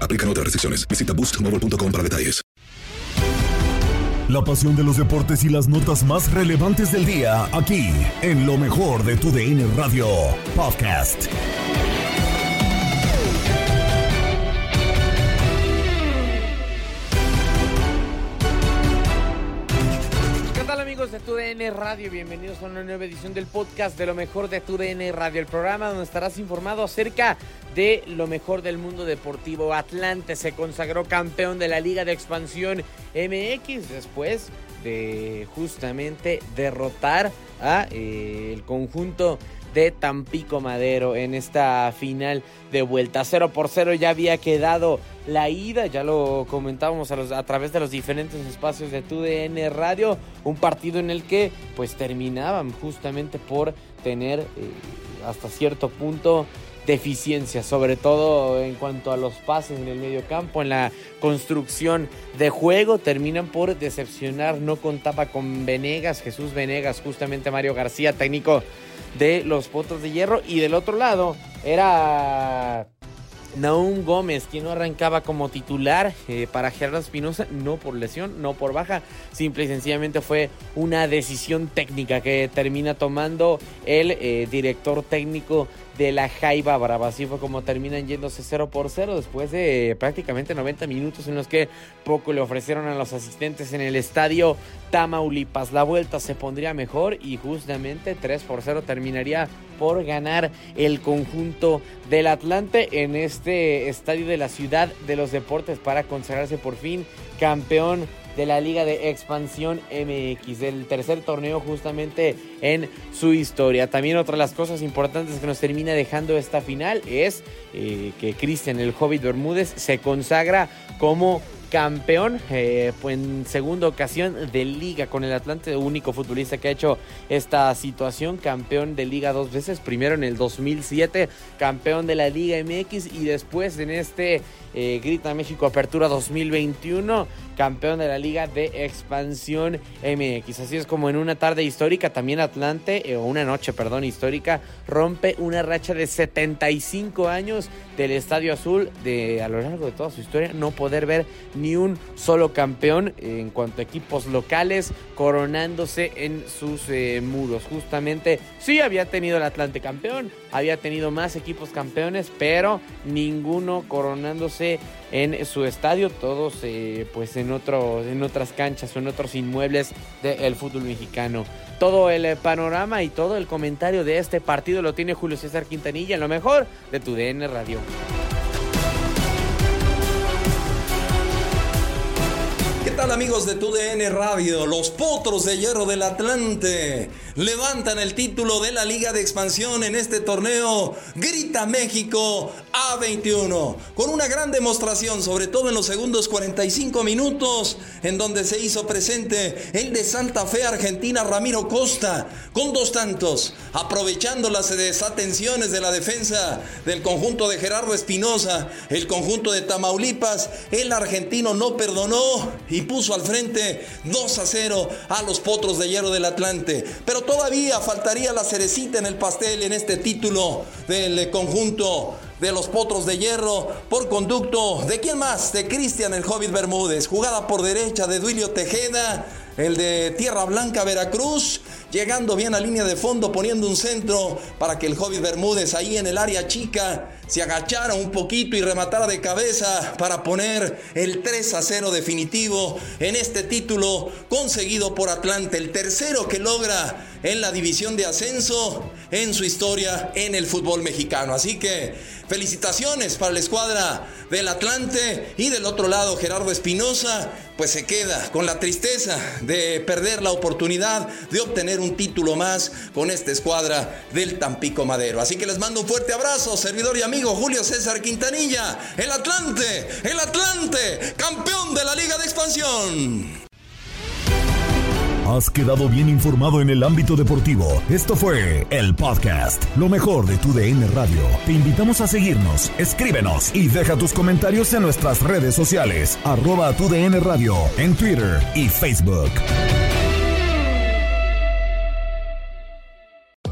Aplican otras restricciones. Visita boostmobile.com para detalles. La pasión de los deportes y las notas más relevantes del día, aquí, en lo mejor de tu DN Radio Podcast. Radio? Bienvenidos a una nueva edición del podcast de lo mejor de TUDN Radio, el programa donde estarás informado acerca de lo mejor del mundo deportivo. Atlante se consagró campeón de la Liga de Expansión MX después de justamente derrotar a eh, el conjunto de Tampico Madero en esta final de vuelta. 0 por 0 ya había quedado la ida, ya lo comentábamos a, los- a través de los diferentes espacios de TUDN Radio, un partido en el que pues terminaban justamente por tener eh, hasta cierto punto deficiencias, sobre todo en cuanto a los pases en el medio campo, en la construcción de juego, terminan por decepcionar, no contaba con Venegas, Jesús Venegas, justamente Mario García, técnico de los Potros de Hierro, y del otro lado era Naum Gómez, quien no arrancaba como titular eh, para Gerardo Espinosa, no por lesión, no por baja, simple y sencillamente fue una decisión técnica que termina tomando el eh, director técnico de la Jaiba Brava. Así fue como terminan yéndose 0 por 0 después de prácticamente 90 minutos en los que poco le ofrecieron a los asistentes en el estadio Tamaulipas. La vuelta se pondría mejor y justamente 3 por 0 terminaría por ganar el conjunto del Atlante en este estadio de la ciudad de los deportes para consagrarse por fin campeón de la Liga de Expansión MX, del tercer torneo justamente en su historia. También otra de las cosas importantes que nos termina dejando esta final es eh, que Cristian el Hobbit Bermúdez se consagra como campeón eh, en segunda ocasión de liga con el Atlante, único futbolista que ha hecho esta situación, campeón de liga dos veces, primero en el 2007, campeón de la Liga MX y después en este eh, Grita México Apertura 2021, campeón de la Liga de Expansión MX. Así es como en una tarde histórica, también Atlante, eh, o una noche, perdón, histórica, rompe una racha de 75 años del Estadio Azul de a lo largo de toda su historia no poder ver ni un solo campeón en cuanto a equipos locales coronándose en sus eh, muros. Justamente sí había tenido el Atlante campeón, había tenido más equipos campeones, pero ninguno coronándose en su estadio, todos eh, pues en, en, otros, en otras canchas o en otros inmuebles del fútbol mexicano. Todo el eh, panorama y todo el comentario de este partido lo tiene Julio César Quintanilla en lo mejor de tu DN Radio. ¿Qué tal amigos de tu DN Radio? Los potros de hierro del Atlante levantan el título de la Liga de Expansión en este torneo. Grita México A21 con una gran demostración, sobre todo en los segundos 45 minutos en donde se hizo presente el de Santa Fe Argentina Ramiro Costa con dos tantos, aprovechando las desatenciones de la defensa del conjunto de Gerardo Espinosa, el conjunto de Tamaulipas, el argentino no perdonó y puso al frente 2 a 0 a los Potros de Hierro del Atlante. Pero todavía faltaría la cerecita en el pastel en este título del conjunto de los Potros de Hierro por conducto de quién más? De Cristian el Hobbit Bermúdez. Jugada por derecha de Duilio Tejeda, el de Tierra Blanca Veracruz, llegando bien a línea de fondo, poniendo un centro para que el Hobbit Bermúdez ahí en el área chica se agachara un poquito y rematara de cabeza para poner el 3 a 0 definitivo en este título conseguido por Atlante, el tercero que logra en la división de ascenso en su historia en el fútbol mexicano. Así que felicitaciones para la escuadra del Atlante y del otro lado Gerardo Espinosa, pues se queda con la tristeza de perder la oportunidad de obtener un título más con esta escuadra del Tampico Madero. Así que les mando un fuerte abrazo, servidor y amigo Julio César Quintanilla, el Atlante, el Atlante, campeón de la Liga de Expansión. Has quedado bien informado en el ámbito deportivo. Esto fue el podcast, lo mejor de tu DN Radio. Te invitamos a seguirnos, escríbenos y deja tus comentarios en nuestras redes sociales, arroba tu DN Radio, en Twitter y Facebook.